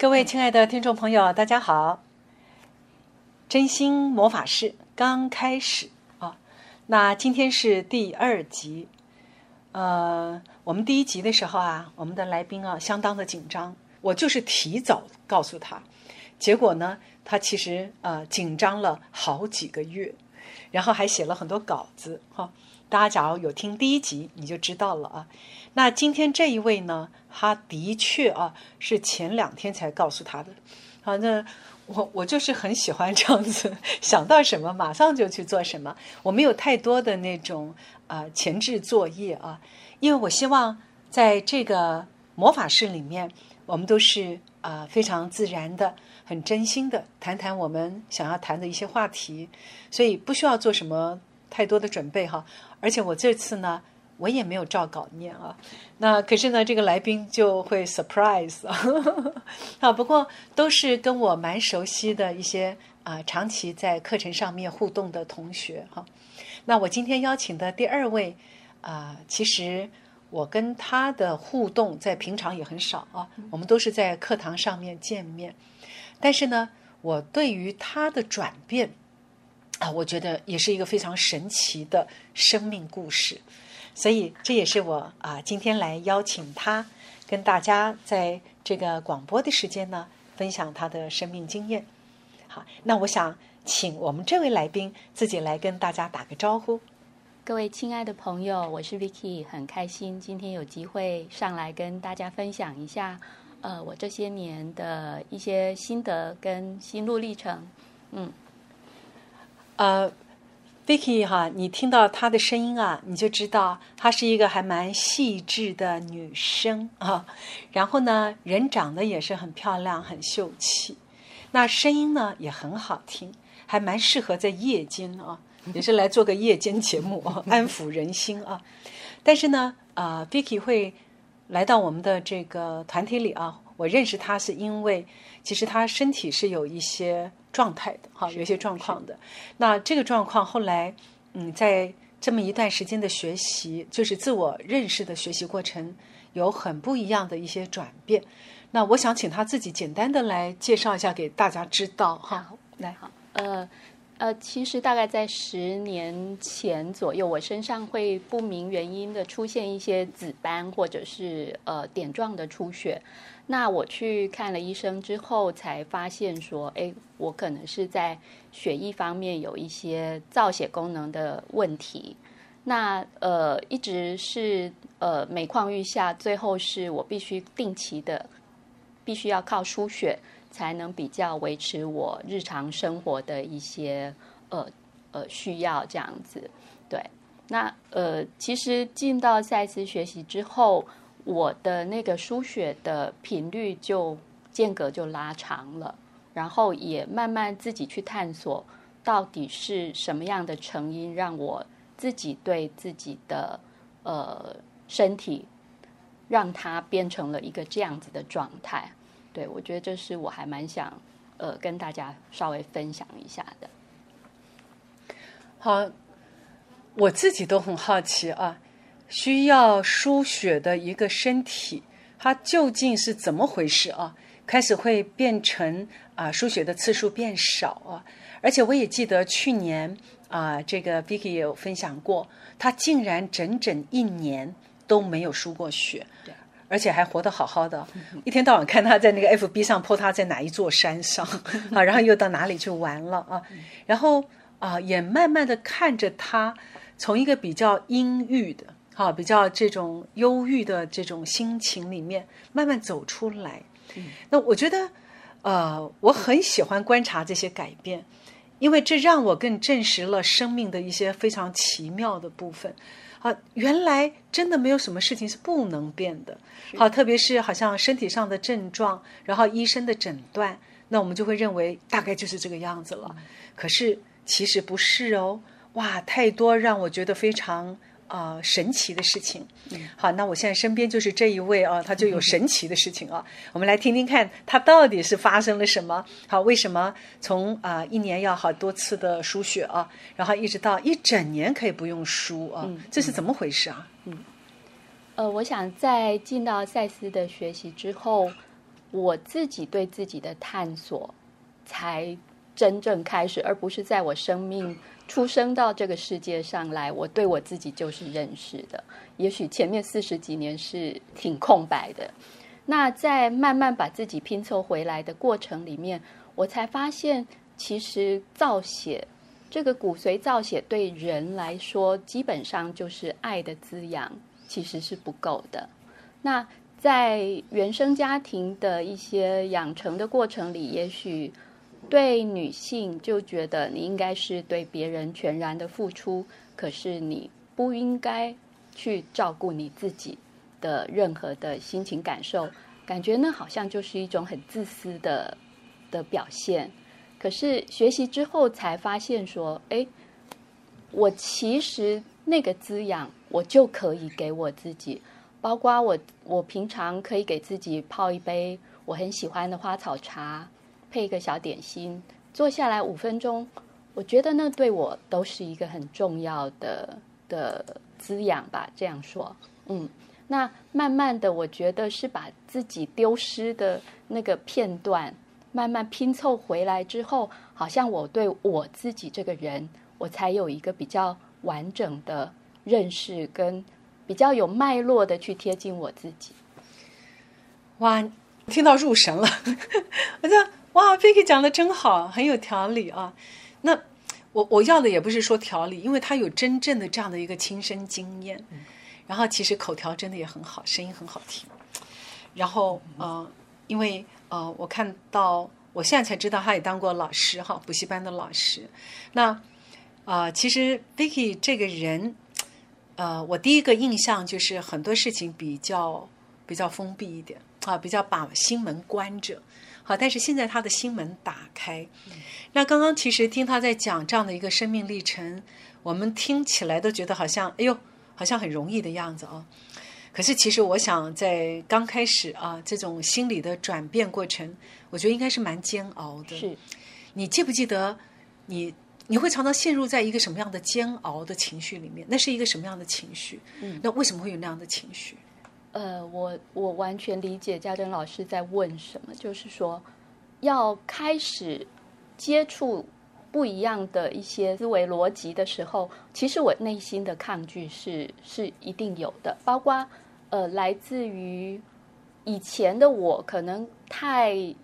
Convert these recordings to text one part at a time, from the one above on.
各位亲爱的听众朋友，大家好！真心魔法师刚开始啊，那今天是第二集。呃，我们第一集的时候啊，我们的来宾啊相当的紧张，我就是提早告诉他，结果呢，他其实呃紧张了好几个月，然后还写了很多稿子哈。大家假如有听第一集，你就知道了啊。那今天这一位呢，他的确啊是前两天才告诉他的。好，那我我就是很喜欢这样子，想到什么马上就去做什么。我没有太多的那种啊前置作业啊，因为我希望在这个魔法室里面，我们都是啊非常自然的、很真心的谈谈我们想要谈的一些话题，所以不需要做什么太多的准备哈。而且我这次呢，我也没有照稿念啊。那可是呢，这个来宾就会 surprise 啊。不过都是跟我蛮熟悉的一些啊，长期在课程上面互动的同学哈。那我今天邀请的第二位啊，其实我跟他的互动在平常也很少啊。我们都是在课堂上面见面，但是呢，我对于他的转变。啊，我觉得也是一个非常神奇的生命故事，所以这也是我啊今天来邀请他跟大家在这个广播的时间呢分享他的生命经验。好，那我想请我们这位来宾自己来跟大家打个招呼。各位亲爱的朋友，我是 Vicky，很开心今天有机会上来跟大家分享一下，呃，我这些年的一些心得跟心路历程。嗯。呃，Vicky 哈，你听到她的声音啊，你就知道她是一个还蛮细致的女生啊。然后呢，人长得也是很漂亮、很秀气，那声音呢也很好听，还蛮适合在夜间啊，也是来做个夜间节目，安抚人心啊。但是呢，啊，Vicky 会来到我们的这个团体里啊，我认识她是因为，其实她身体是有一些。状态的哈，有一些状况的。那这个状况后来，嗯，在这么一段时间的学习，就是自我认识的学习过程，有很不一样的一些转变。那我想请他自己简单的来介绍一下，给大家知道哈。来，好，呃呃，其实大概在十年前左右，我身上会不明原因的出现一些紫斑，或者是呃点状的出血。那我去看了医生之后，才发现说，哎，我可能是在血液方面有一些造血功能的问题。那呃，一直是呃每况愈下，最后是我必须定期的，必须要靠输血才能比较维持我日常生活的一些呃呃需要这样子。对，那呃，其实进到赛斯学习之后。我的那个输血的频率就间隔就拉长了，然后也慢慢自己去探索，到底是什么样的成因让我自己对自己的呃身体，让它变成了一个这样子的状态。对我觉得这是我还蛮想呃跟大家稍微分享一下的。好，我自己都很好奇啊。需要输血的一个身体，它究竟是怎么回事啊？开始会变成啊，输血的次数变少啊，而且我也记得去年啊，这个 Vicky 也有分享过，他竟然整整一年都没有输过血，对，而且还活得好好的，一天到晚看他在那个 FB 上 po 他在哪一座山上啊，然后又到哪里去玩了啊，然后啊，也慢慢的看着他从一个比较阴郁的。啊，比较这种忧郁的这种心情里面慢慢走出来。那我觉得，呃，我很喜欢观察这些改变，因为这让我更证实了生命的一些非常奇妙的部分。啊，原来真的没有什么事情是不能变的。好，特别是好像身体上的症状，然后医生的诊断，那我们就会认为大概就是这个样子了。可是其实不是哦。哇，太多让我觉得非常。啊，神奇的事情。好，那我现在身边就是这一位啊，他就有神奇的事情啊。我们来听听看，他到底是发生了什么？好，为什么从啊一年要好多次的输血啊，然后一直到一整年可以不用输啊？这是怎么回事啊？嗯，呃，我想在进到赛斯的学习之后，我自己对自己的探索才真正开始，而不是在我生命出生到这个世界上来，我对我自己就是认识的。也许前面四十几年是挺空白的，那在慢慢把自己拼凑回来的过程里面，我才发现，其实造血这个骨髓造血对人来说，基本上就是爱的滋养，其实是不够的。那在原生家庭的一些养成的过程里，也许对女性就觉得你应该是对别人全然的付出，可是你不应该去照顾你自己的任何的心情感受，感觉那好像就是一种很自私的的表现。可是学习之后才发现说，哎，我其实那个滋养我就可以给我自己。包括我，我平常可以给自己泡一杯我很喜欢的花草茶，配一个小点心，坐下来五分钟，我觉得那对我都是一个很重要的的滋养吧。这样说，嗯，那慢慢的，我觉得是把自己丢失的那个片段慢慢拼凑回来之后，好像我对我自己这个人，我才有一个比较完整的认识跟。比较有脉络的去贴近我自己，哇，听到入神了！我觉得哇，Vicky 讲的真好，很有条理啊。那我我要的也不是说条理，因为他有真正的这样的一个亲身经验。然后其实口条真的也很好，声音很好听。然后呃，因为呃，我看到我现在才知道他也当过老师哈，补习班的老师。那啊，其实 Vicky 这个人。呃，我第一个印象就是很多事情比较比较封闭一点啊，比较把心门关着。好，但是现在他的心门打开。那刚刚其实听他在讲这样的一个生命历程，我们听起来都觉得好像哎呦，好像很容易的样子哦。可是其实我想在刚开始啊，这种心理的转变过程，我觉得应该是蛮煎熬的。是，你记不记得你？你会常常陷入在一个什么样的煎熬的情绪里面？那是一个什么样的情绪？嗯，那为什么会有那样的情绪？呃，我我完全理解家珍老师在问什么，就是说要开始接触不一样的一些思维逻辑的时候，其实我内心的抗拒是是一定有的，包括呃，来自于以前的我，可能太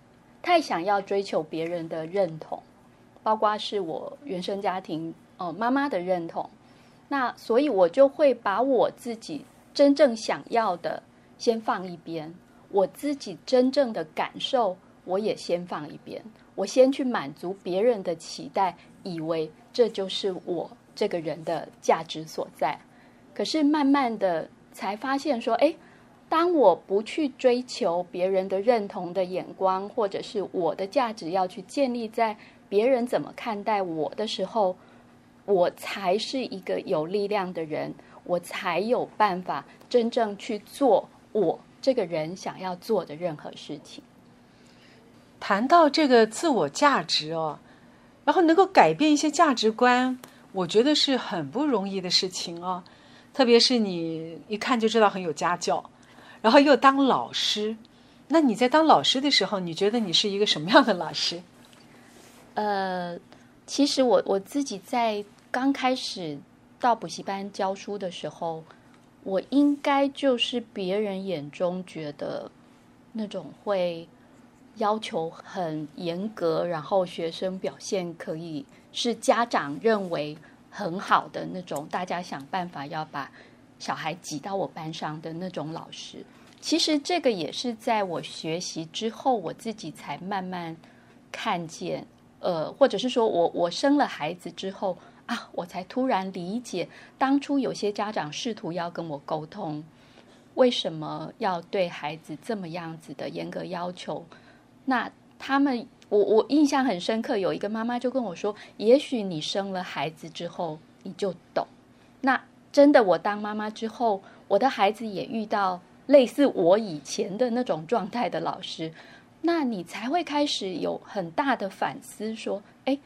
太想要追求别人的认同。包括是我原生家庭哦妈妈的认同，那所以我就会把我自己真正想要的先放一边，我自己真正的感受我也先放一边，我先去满足别人的期待，以为这就是我这个人的价值所在。可是慢慢的才发现说，哎，当我不去追求别人的认同的眼光，或者是我的价值要去建立在。别人怎么看待我的时候，我才是一个有力量的人，我才有办法真正去做我这个人想要做的任何事情。谈到这个自我价值哦，然后能够改变一些价值观，我觉得是很不容易的事情哦。特别是你一看就知道很有家教，然后又当老师，那你在当老师的时候，你觉得你是一个什么样的老师？呃，其实我我自己在刚开始到补习班教书的时候，我应该就是别人眼中觉得那种会要求很严格，然后学生表现可以是家长认为很好的那种，大家想办法要把小孩挤到我班上的那种老师。其实这个也是在我学习之后，我自己才慢慢看见。呃，或者是说我我生了孩子之后啊，我才突然理解，当初有些家长试图要跟我沟通，为什么要对孩子这么样子的严格要求？那他们，我我印象很深刻，有一个妈妈就跟我说，也许你生了孩子之后你就懂。那真的，我当妈妈之后，我的孩子也遇到类似我以前的那种状态的老师。那你才会开始有很大的反思，说：“哎，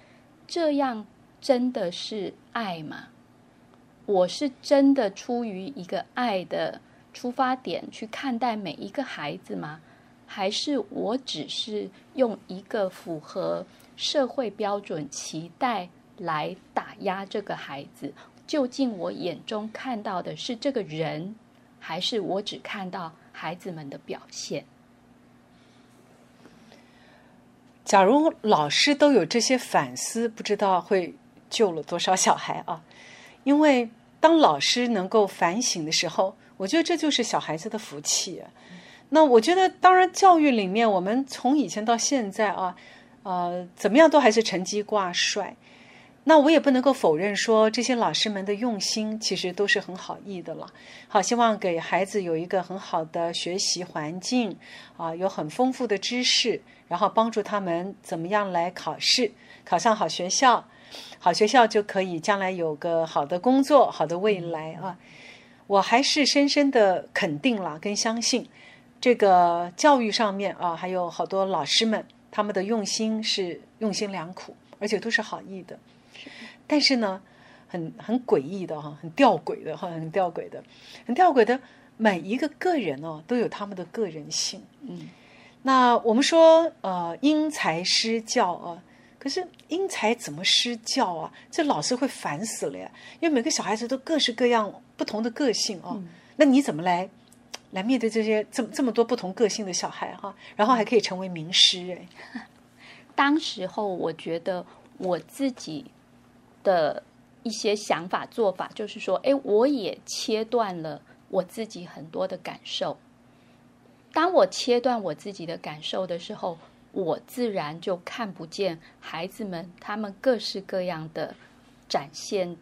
这样真的是爱吗？我是真的出于一个爱的出发点去看待每一个孩子吗？还是我只是用一个符合社会标准期待来打压这个孩子？究竟我眼中看到的是这个人，还是我只看到孩子们的表现？假如老师都有这些反思，不知道会救了多少小孩啊！因为当老师能够反省的时候，我觉得这就是小孩子的福气。那我觉得，当然教育里面，我们从以前到现在啊，呃，怎么样都还是成绩挂帅。那我也不能够否认说，这些老师们的用心其实都是很好意的了。好，希望给孩子有一个很好的学习环境啊，有很丰富的知识。然后帮助他们怎么样来考试，考上好学校，好学校就可以将来有个好的工作、好的未来啊！我还是深深的肯定了跟相信，这个教育上面啊，还有好多老师们他们的用心是用心良苦，而且都是好意的。但是呢，很很诡异的哈，很吊诡的哈，很吊诡的，很吊诡的，每一个个人哦，都有他们的个人性，嗯。那我们说，呃，因材施教啊，可是因材怎么施教啊？这老师会烦死了呀！因为每个小孩子都各式各样不同的个性啊，那你怎么来来面对这些这么这么多不同个性的小孩哈？然后还可以成为名师哎。当时候我觉得我自己的一些想法做法，就是说，哎，我也切断了我自己很多的感受。当我切断我自己的感受的时候，我自然就看不见孩子们他们各式各样的展现。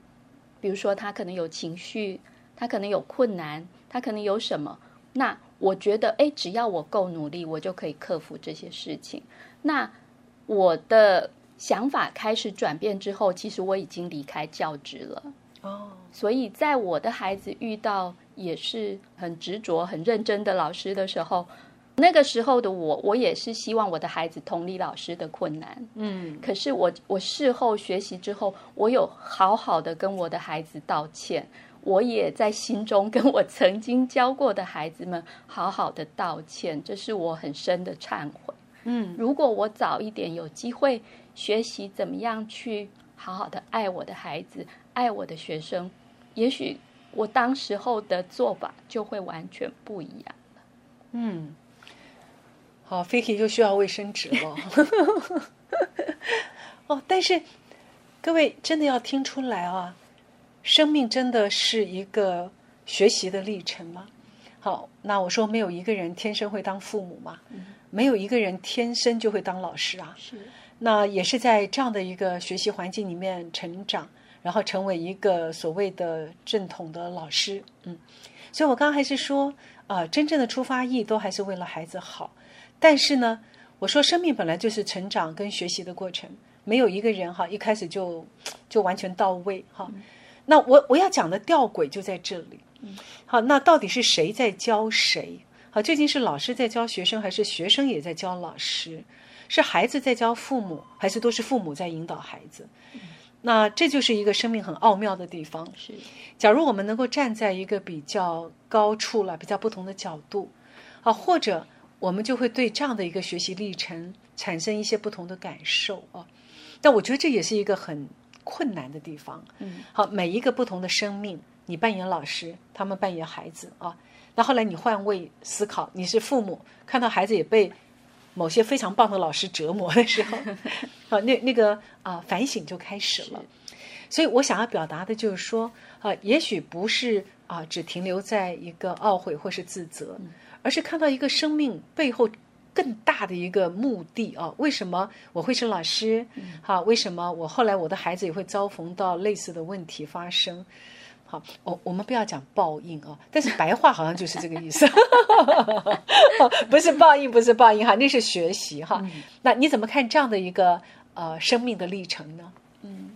比如说，他可能有情绪，他可能有困难，他可能有什么？那我觉得，哎，只要我够努力，我就可以克服这些事情。那我的想法开始转变之后，其实我已经离开教职了。哦，所以在我的孩子遇到。也是很执着、很认真的老师的时候，那个时候的我，我也是希望我的孩子同理老师的困难。嗯，可是我我事后学习之后，我有好好的跟我的孩子道歉，我也在心中跟我曾经教过的孩子们好好的道歉，这是我很深的忏悔。嗯，如果我早一点有机会学习怎么样去好好的爱我的孩子、爱我的学生，也许。我当时候的做法就会完全不一样了。嗯，好，Fiki 就需要卫生纸了。哦，但是各位真的要听出来啊，生命真的是一个学习的历程吗？好，那我说没有一个人天生会当父母嘛，没有一个人天生就会当老师啊。是，那也是在这样的一个学习环境里面成长。然后成为一个所谓的正统的老师，嗯，所以我刚刚还是说，啊，真正的出发意都还是为了孩子好。但是呢，我说生命本来就是成长跟学习的过程，没有一个人哈一开始就就完全到位哈。那我我要讲的吊诡就在这里，好，那到底是谁在教谁？好，究竟是老师在教学生，还是学生也在教老师？是孩子在教父母，还是都是父母在引导孩子？那这就是一个生命很奥妙的地方。是，假如我们能够站在一个比较高处了、比较不同的角度，啊，或者我们就会对这样的一个学习历程产生一些不同的感受啊。但我觉得这也是一个很困难的地方。嗯，好，每一个不同的生命，你扮演老师，他们扮演孩子啊。那后来你换位思考，你是父母，看到孩子也被。某些非常棒的老师折磨的时候，啊，那那个啊反省就开始了。所以我想要表达的就是说，啊，也许不是啊只停留在一个懊悔或是自责，而是看到一个生命背后更大的一个目的啊。为什么我会是老师？好，为什么我后来我的孩子也会遭逢到类似的问题发生？好，我我们不要讲报应啊，但是白话好像就是这个意思，不是报应，不是报应哈，那是学习哈。那你怎么看这样的一个呃生命的历程呢？嗯，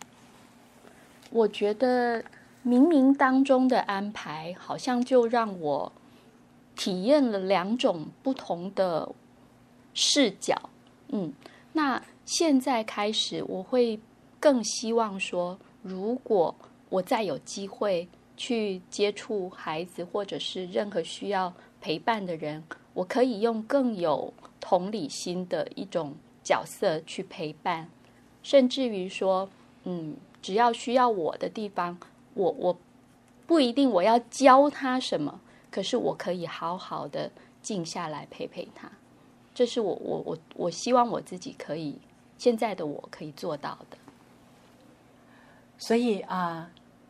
我觉得冥冥当中的安排，好像就让我体验了两种不同的视角。嗯，那现在开始，我会更希望说，如果。我再有机会去接触孩子，或者是任何需要陪伴的人，我可以用更有同理心的一种角色去陪伴，甚至于说，嗯，只要需要我的地方，我我不一定我要教他什么，可是我可以好好的静下来陪陪他。这是我我我我希望我自己可以现在的我可以做到的。所以啊，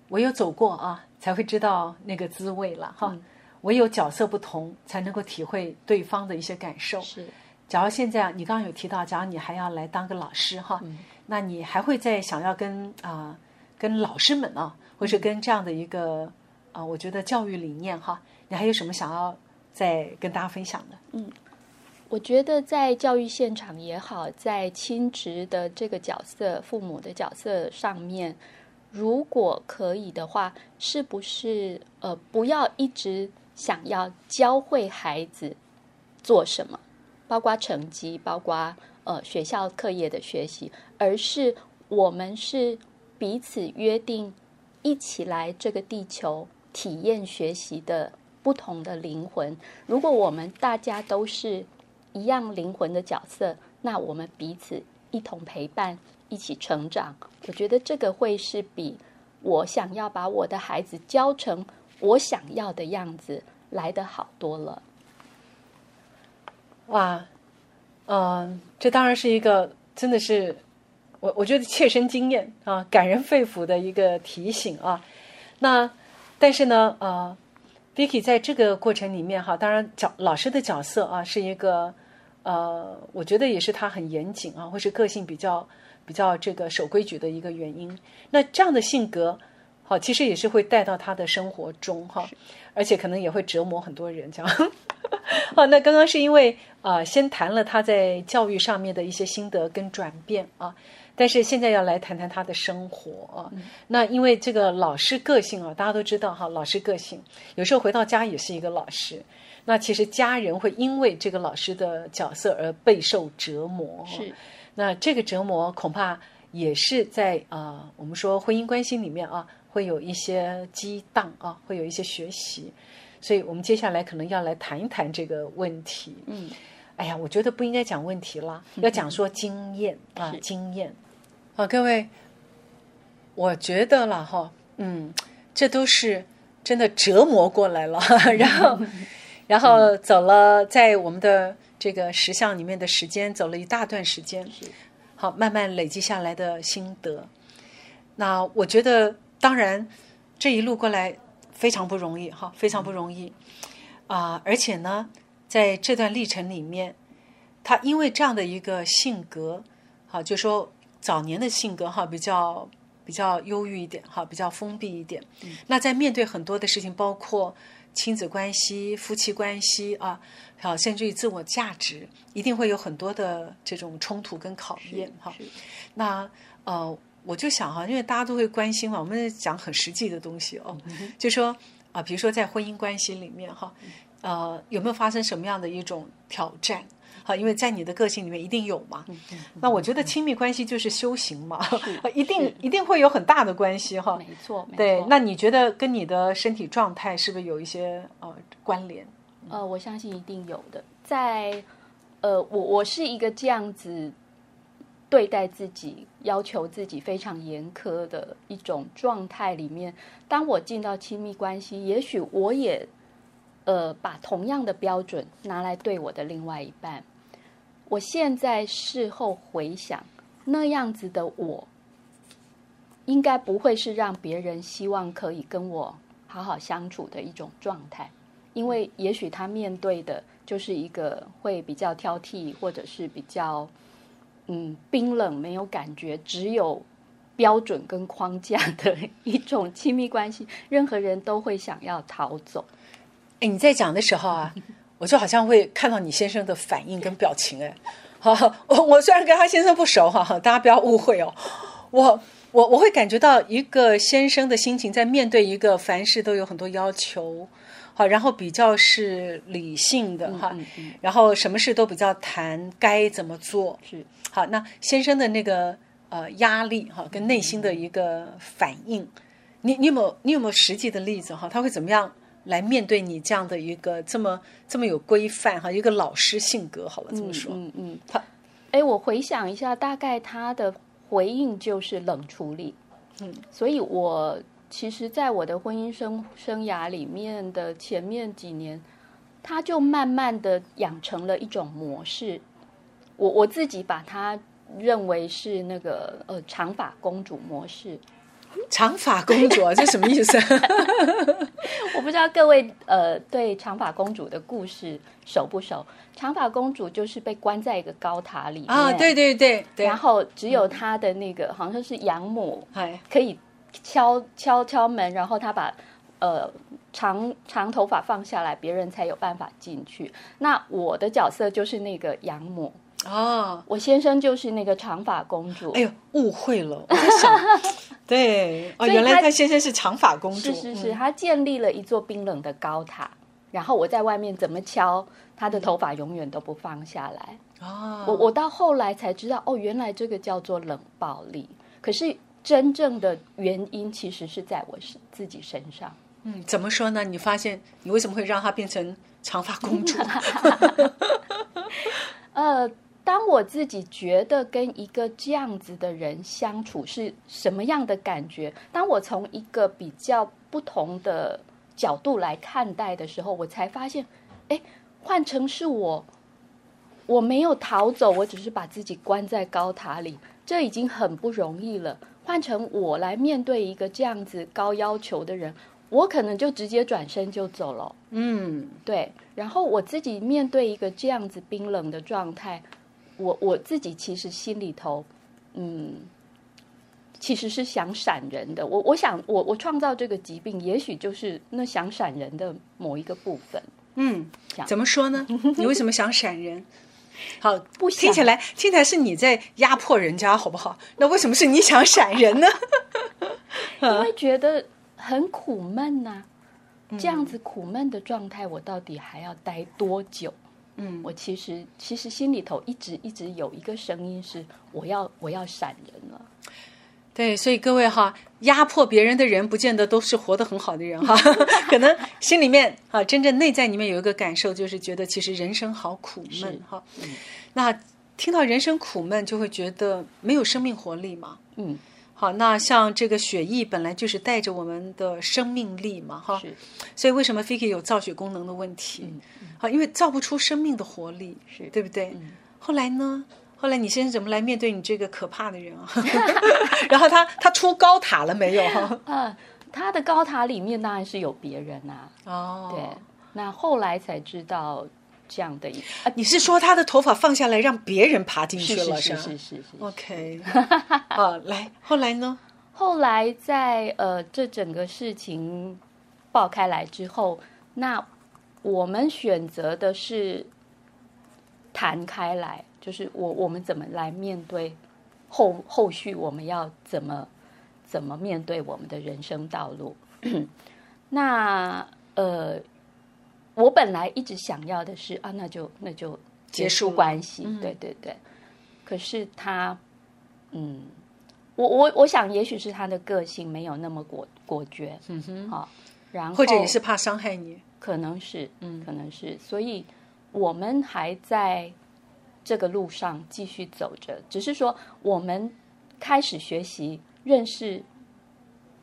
唯有走过啊，才会知道那个滋味了哈。唯有角色不同，才能够体会对方的一些感受。是，假如现在你刚刚有提到，假如你还要来当个老师哈，那你还会再想要跟啊跟老师们啊，或者跟这样的一个啊，我觉得教育理念哈，你还有什么想要再跟大家分享的？嗯，我觉得在教育现场也好，在亲职的这个角色、父母的角色上面，如果可以的话，是不是呃不要一直。想要教会孩子做什么，包括成绩，包括呃学校课业的学习，而是我们是彼此约定，一起来这个地球体验学习的不同的灵魂。如果我们大家都是一样灵魂的角色，那我们彼此一同陪伴，一起成长。我觉得这个会是比我想要把我的孩子教成。我想要的样子来的好多了，哇，嗯，这当然是一个真的是我我觉得切身经验啊，感人肺腑的一个提醒啊。那但是呢，呃，Vicky 在这个过程里面哈，当然角老师的角色啊是一个呃，我觉得也是他很严谨啊，或是个性比较比较这个守规矩的一个原因。那这样的性格。好，其实也是会带到他的生活中哈，而且可能也会折磨很多人这样。好，那刚刚是因为啊，先谈了他在教育上面的一些心得跟转变啊，但是现在要来谈谈他的生活啊。那因为这个老师个性啊，大家都知道哈，老师个性有时候回到家也是一个老师。那其实家人会因为这个老师的角色而备受折磨。是，那这个折磨恐怕也是在啊，我们说婚姻关系里面啊。会有一些激荡啊，会有一些学习，所以我们接下来可能要来谈一谈这个问题。嗯，哎呀，我觉得不应该讲问题啦，要讲说经验啊，经验。好，各位，我觉得了哈，嗯，这都是真的折磨过来了，然后，然后走了在我们的这个石像里面的时间，走了一大段时间，好，慢慢累积下来的心得。那我觉得。当然，这一路过来非常不容易哈，非常不容易啊！而且呢，在这段历程里面，他因为这样的一个性格，哈，就说早年的性格哈，比较比较忧郁一点哈，比较封闭一点。那在面对很多的事情，包括亲子关系、夫妻关系啊，好，甚至于自我价值，一定会有很多的这种冲突跟考验哈。那呃。我就想哈，因为大家都会关心嘛，我们讲很实际的东西哦，就说啊，比如说在婚姻关系里面哈，呃，有没有发生什么样的一种挑战？好，因为在你的个性里面一定有嘛。那我觉得亲密关系就是修行嘛，一定一定会有很大的关系哈。没错，对。那你觉得跟你的身体状态是不是有一些呃关联？呃，我相信一定有的。在呃，我我是一个这样子。对待自己、要求自己非常严苛的一种状态里面，当我进到亲密关系，也许我也呃把同样的标准拿来对我的另外一半。我现在事后回想，那样子的我，应该不会是让别人希望可以跟我好好相处的一种状态，因为也许他面对的就是一个会比较挑剔，或者是比较。嗯，冰冷没有感觉，只有标准跟框架的一种亲密关系，任何人都会想要逃走。哎，你在讲的时候啊，我就好像会看到你先生的反应跟表情。哎，好，我我虽然跟他先生不熟哈，大家不要误会哦。我我我会感觉到一个先生的心情，在面对一个凡事都有很多要求。好，然后比较是理性的哈，然后什么事都比较谈该怎么做。是。好，那先生的那个呃压力哈，跟内心的一个反应，你你有没有你有没有实际的例子哈？他会怎么样来面对你这样的一个这么这么有规范哈，一个老师性格好了这么说，嗯嗯，他哎，我回想一下，大概他的回应就是冷处理，嗯，所以我其实，在我的婚姻生生涯里面的前面几年，他就慢慢的养成了一种模式，我我自己把它认为是那个呃长发公主模式。长发公主啊，这什么意思？我不知道各位呃对长发公主的故事熟不熟？长发公主就是被关在一个高塔里面啊，对对对对，然后只有她的那个好像是养母哎，可以敲敲敲门，然后他把呃长长头发放下来，别人才有办法进去。那我的角色就是那个养母，哦，我先生就是那个长发公主。哎呦，误会了，我在想，对，哦，原来他他先生是长发公主，是是是，嗯他建立了一座冰冷的高塔，然后我在外面怎么敲，他的头发永远都不放下来。哦，我我到后来才知道，哦，原来这个叫做冷暴力。可是真正的原因其实是在我是自己身上。嗯，怎么说呢？你发现你为什么会让她变成长发公主？呃，当我自己觉得跟一个这样子的人相处是什么样的感觉，当我从一个比较不同的角度来看待的时候，我才发现，哎，换成是我，我没有逃走，我只是把自己关在高塔里，这已经很不容易了。换成我来面对一个这样子高要求的人，我可能就直接转身就走了。嗯，对，然后我自己面对一个这样子冰冷的状态，我我自己其实心里头，嗯，其实是想闪人的。我我想，我我创造这个疾病，也许就是那想闪人的某一个部分。嗯怎么说呢？你为什么想闪人？好，不想听起来听起来是你在压迫人家，好不好？那为什么是你想闪人呢？因为觉得很苦闷呐、这样子苦闷的状态，我到底还要待多久？嗯，我其实其实心里头一直一直有一个声音是，我要我要闪人了。对，所以各位哈，压迫别人的人，不见得都是活得很好的人哈，可能心里面啊，真正内在里面有一个感受，就是觉得其实人生好苦闷是哈。那听到人生苦闷，就会觉得没有生命活力嘛。嗯，好，那像这个血液本来就是带着我们的生命力嘛，哈，所以为什么 Fiki 有造血功能的问题？好，因为造不出生命的活力，是对不对？后来呢？后来你先生怎么来面对你这个可怕的人啊？然后他他出高塔了没有？哈，啊，他的高塔里面当然是有别人啊。哦，对，那后来才知道这样的一啊，你是说他的头发放下来让别人爬进去是了吧是是是是是。？OK，啊，来，后来呢？后来在呃这整个事情爆开来之后，那我们选择的是弹开来，就是我我们怎么来面对后后续我们要怎么怎么面对我们的人生道路。那呃，我本来一直想要的是啊，那就那就结束关系，嗯。对对对。可是他，嗯，我我我想，也许是他的个性没有那么果果决，嗯哼，好、然后或者也是怕伤害你。可能是，嗯。可能是，所以我们还在这个路上继续走着，只是说我们开始学习认识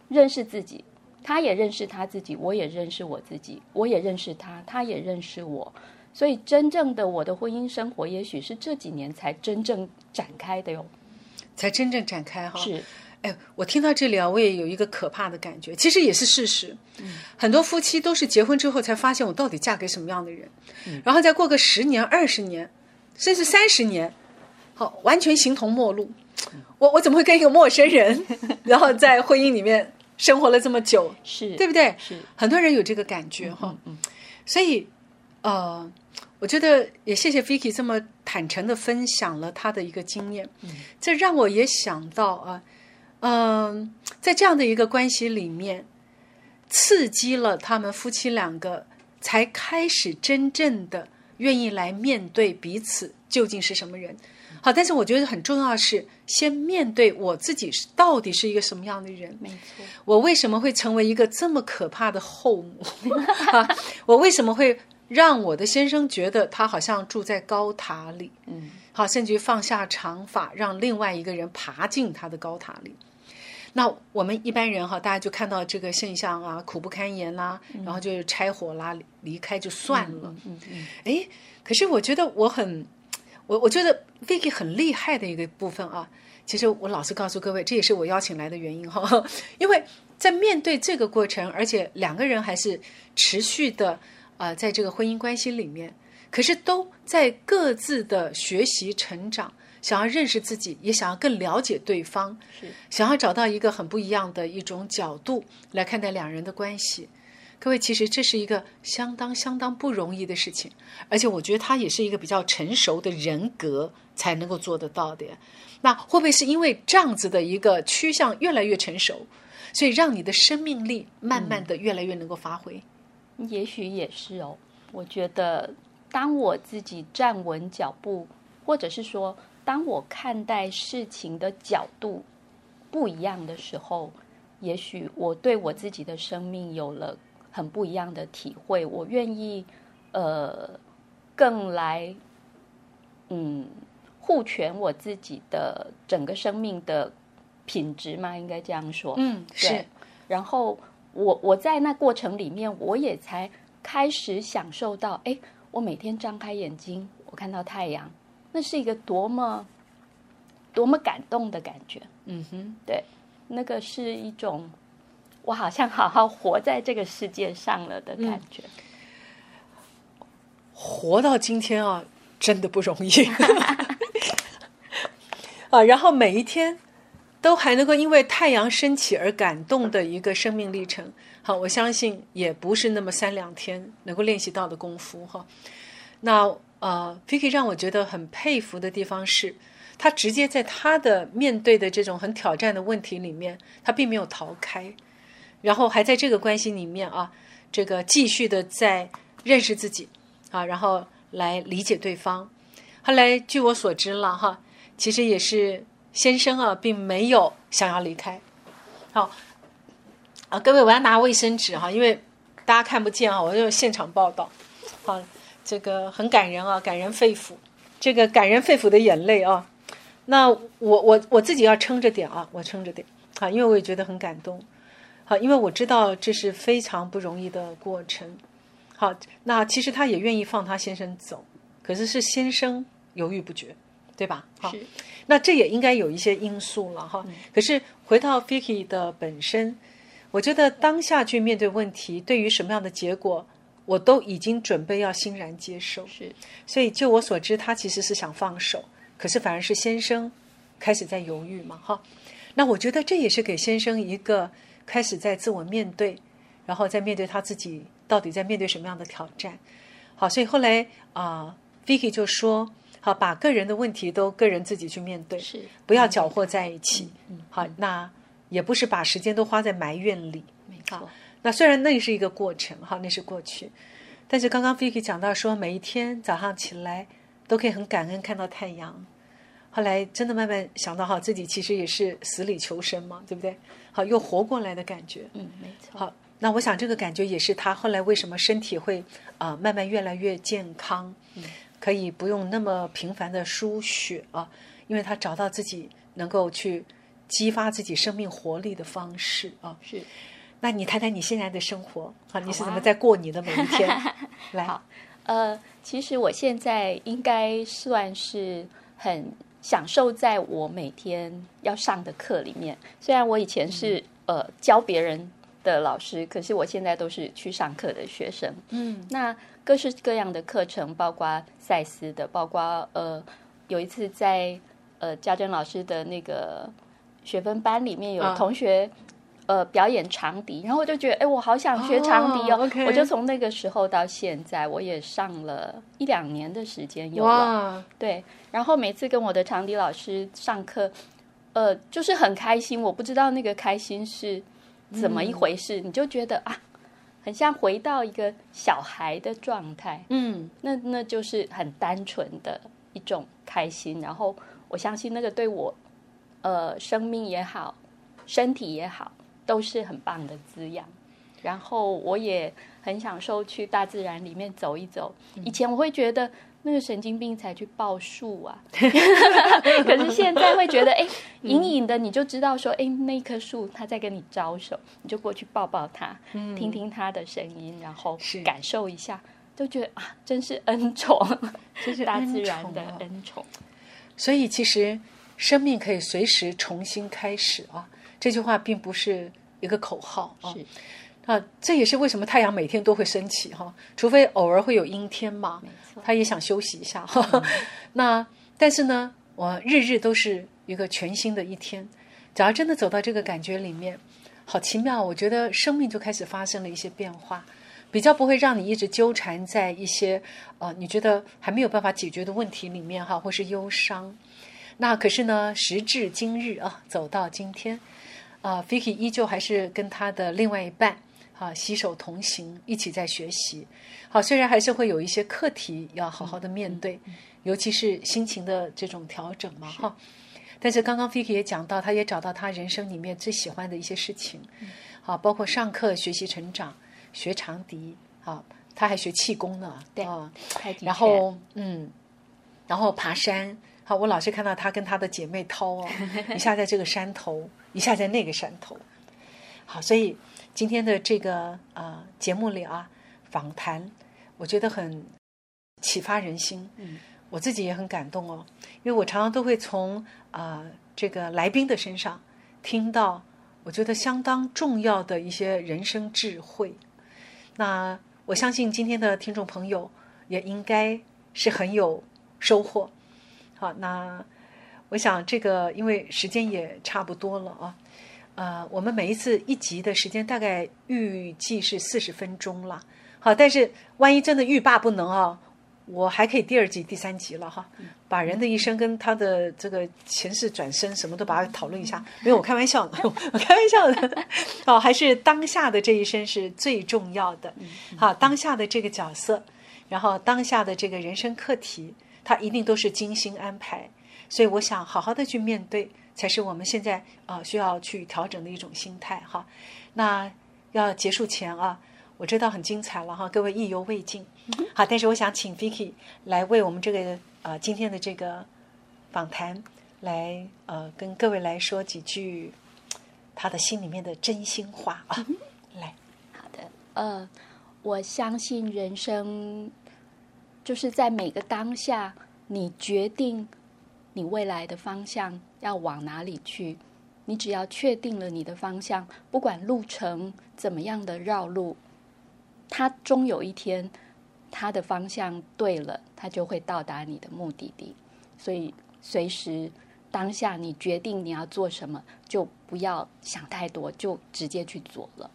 认识自己，他也认识他自己，我也认识我自己，我也认识他，他也认识我。所以，真正的我的婚姻生活，也许是这几年才真正展开的哟。才真正展开哈。是，哎，我听到这里啊，我也有一个可怕的感觉，其实也是事实。很多夫妻都是结婚之后才发现我到底嫁给什么样的人，然后再过个十年、二十年，甚至三十年，好，完全形同陌路。我我怎么会跟一个陌生人，然后在婚姻里面生活了这么久，是，对不对？是，很多人有这个感觉哈。嗯，所以，呃，我觉得也谢谢 Vicky 这么坦诚的分享了他的一个经验，嗯这让我也想到啊，嗯、在这样的一个关系里面，刺激了他们夫妻两个，才开始真正的愿意来面对彼此究竟是什么人。好，但是我觉得很重要的是，先面对我自己是到底是一个什么样的人。没错，我为什么会成为一个这么可怕的后母？啊我为什么会让我的先生觉得他好像住在高塔里？嗯，好，甚至于放下长发，让另外一个人爬进他的高塔里。那我们一般人哈，大家就看到这个现象啊，苦不堪言啦，然后就拆伙啦，离离开就算了。嗯嗯，哎，可是我觉得我很，我我觉得 Vicky 很厉害的一个部分啊。其实我老实告诉各位，这也是我邀请来的原因哈，因为在面对这个过程，而且两个人还是持续的啊、呃在这个婚姻关系里面，可是都在各自的学习成长，想要认识自己，也想要更了解对方，是想要找到一个很不一样的一种角度来看待两人的关系。各位，其实这是一个相当相当不容易的事情，而且我觉得他也是一个比较成熟的人格才能够做得到的。那会不会是因为这样子的一个趋向越来越成熟，所以让你的生命力慢慢的越来越能够发挥？也许也是哦。我觉得，当我自己站稳脚步，或者是说，当我看待事情的角度不一样的时候，也许我对我自己的生命有了很不一样的体会。我愿意，呃，更来，嗯，护全我自己的整个生命的品质嘛，应该这样说。嗯，对是，然后我我在那过程里面，我也才开始享受到，哎，我每天张开眼睛，我看到太阳，那是一个多么多么感动的感觉。嗯哼，对，那个是一种我好像好好活在这个世界上了的感觉。活到今天啊，真的不容易 啊。然后每一天都还能够因为太阳升起而感动的一个生命历程，好，我相信也不是那么三两天能够练习到的功夫哈。那呃，Vicky 让我觉得很佩服的地方是，他直接在他的面对的这种很挑战的问题里面，他并没有逃开，然后还在这个关系里面啊，这个继续的在认识自己啊，然后来理解对方。后来据我所知了哈，其实也是先生啊，并没有想要离开。好啊，各位，我要拿卫生纸哈，因为大家看不见啊，我就现场报道。好，这个很感人啊，感人肺腑，这个感人肺腑的眼泪啊。那我我我自己要撑着点啊，我撑着点啊，因为我也觉得很感动。好，因为我知道这是非常不容易的过程。好，那其实他也愿意放他先生走，可是是先生犹豫不决，对吧？好，是那这也应该有一些因素了哈。可是回到 Vicky 的本身，我觉得当下去面对问题，对于什么样的结果，我都已经准备要欣然接受。是，所以就我所知，他其实是想放手，可是反而是先生开始在犹豫嘛，哈。那我觉得这也是给先生一个开始在自我面对，然后在面对他自己到底在面对什么样的挑战。好，所以后来啊、v i c k y 就说，好，把个人的问题都个人自己去面对，是不要搅和在一起。嗯好，那也不是把时间都花在埋怨里。没错，那虽然那是一个过程，哈，那是过去，但是刚刚 Vicky 讲到说，每一天早上起来都可以很感恩看到太阳。后来真的慢慢想到，哈，自己其实也是死里求生嘛，对不对？好，又活过来的感觉。嗯，没错，好，那我想这个感觉也是他后来为什么身体会啊、慢慢越来越健康，可以不用那么频繁的输血啊，因为他找到自己能够去激发自己生命活力的方式啊。是。那你谈谈你现在的生活啊，你是怎么啊在过你的每一天？来，好呃，其实我现在应该算是很享受在我每天要上的课里面。虽然我以前是、呃教别人的老师，可是我现在都是去上课的学生。嗯那各式各样的课程，包括赛斯的，包括呃有一次在呃家珍老师的那个学分班里面有啊同学。呃，表演长笛，然后我就觉得，哎，我好想学长笛哦。我就从那个时候到现在，我也上了一两年的时间有了。哇，对，然后每次跟我的长笛老师上课，呃，就是很开心。我不知道那个开心是怎么一回事，你就觉得啊，很像回到一个小孩的状态。嗯那那就是很单纯的一种开心。然后我相信那个对我，呃，生命也好，身体也好，都是很棒的滋养。然后我也很享受去大自然里面走一走。以前我会觉得那个神经病才去抱树啊，可是现在会觉得，哎，隐隐的你就知道说，哎，那棵树它在跟你招手，你就过去抱抱它，听听它的声音，然后感受一下，就觉得啊，真是恩宠，这是大自然的恩宠。所以其实生命可以随时重新开始啊，这句话并不是一个口号啊。啊，这也是为什么太阳每天都会升起哈，除非偶尔会有阴天嘛，他也想休息一下哈。那但是呢，我日日都是一个全新的一天。假如真的走到这个感觉里面，好奇妙，我觉得生命就开始发生了一些变化，比较不会让你一直纠缠在一些呃你觉得还没有办法解决的问题里面哈，或是忧伤。那可是呢，时至今日啊，走到今天啊，Vicky 依旧还是跟他的另外一半。啊，携手同行，一起在学习。好，虽然还是会有一些课题要好好的面对，尤其是心情的这种调整嘛，哈。但是刚刚 Vicky 也讲到，他也找到他人生里面最喜欢的一些事情，好，包括上课学习成长，学长笛，好，他还学气功呢，对啊。然后，嗯，然后爬山，好，我老是看到他跟他的姐妹涛哦，一下在这个山头，一下在那个山头，好，所以。今天的这个呃节目里啊，访谈，我觉得很启发人心。嗯，我自己也很感动哦，因为我常常都会从啊这个来宾的身上听到，我觉得相当重要的一些人生智慧。那我相信今天的听众朋友也应该是很有收获。好，那我想这个因为时间也差不多了啊。呃，我们每一次一集的时间大概预计是四十分钟了，好，但是万一真的欲罢不能啊，我还可以第二集、第三集了哈，把人的一生跟他的这个前世转生什么都把它讨论一下。没有，我开玩笑的，我开玩笑的。好，还是当下的这一生是最重要的。好，当下的这个角色，然后当下的这个人生课题，它一定都是精心安排。所以我想好好的去面对。才是我们现在啊需要去调整的一种心态哈。那要结束前啊，我知道很精彩了哈，各位意犹未尽。好，但是我想请 Vicky 来为我们这个呃今天的这个访谈来呃跟各位来说几句他的心里面的真心话啊。来，好的，呃，我相信人生就是在每个当下，你决定你未来的方向。要往哪里去？你只要确定了你的方向，不管路程怎么样的绕路，它终有一天，它的方向对了，它就会到达你的目的地。所以，随时当下你决定你要做什么，就不要想太多，就直接去做了。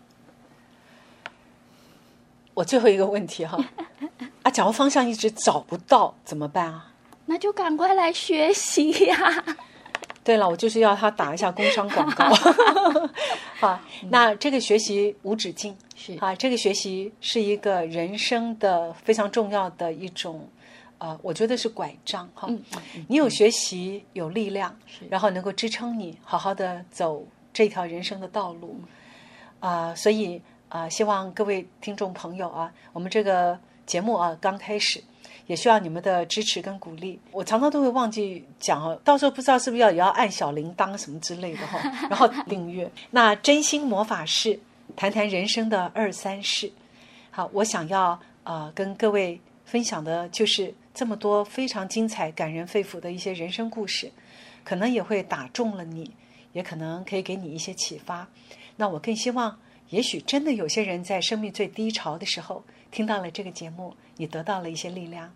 我最后一个问题哈，啊，假如方向一直找不到怎么办啊？那就赶快来学习呀！对了，我就是要他打一下工商广告。好，那这个学习无止境是啊，这个学习是一个人生的非常重要的一种，呃，我觉得是拐杖哈。你有学习有力量，然后能够支撑你好好的走这条人生的道路啊。所以啊，希望各位听众朋友啊，我们这个节目啊刚开始。也需要你们的支持跟鼓励。我常常都会忘记讲哦，到时候不知道是不是要也要按小铃铛什么之类的哈，然后 订阅。那真心魔法师谈谈人生的二三事。好，我想要呃跟各位分享的就是这么多非常精彩、感人肺腑的一些人生故事，可能也会打中了你，也可能可以给你一些启发。那我更希望，也许真的有些人在生命最低潮的时候。听到了这个节目，你得到了一些力量。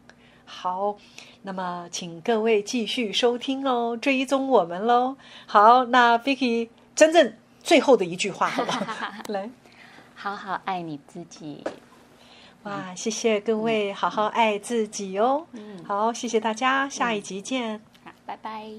好，那么请各位继续收听哦，追踪我们喽。好，那 Vicky 真正最后的一句话，好吧？来，好好爱你自己。哇，谢谢各位，好好爱自己哦。嗯，好，谢谢大家，下一集见。好，拜拜。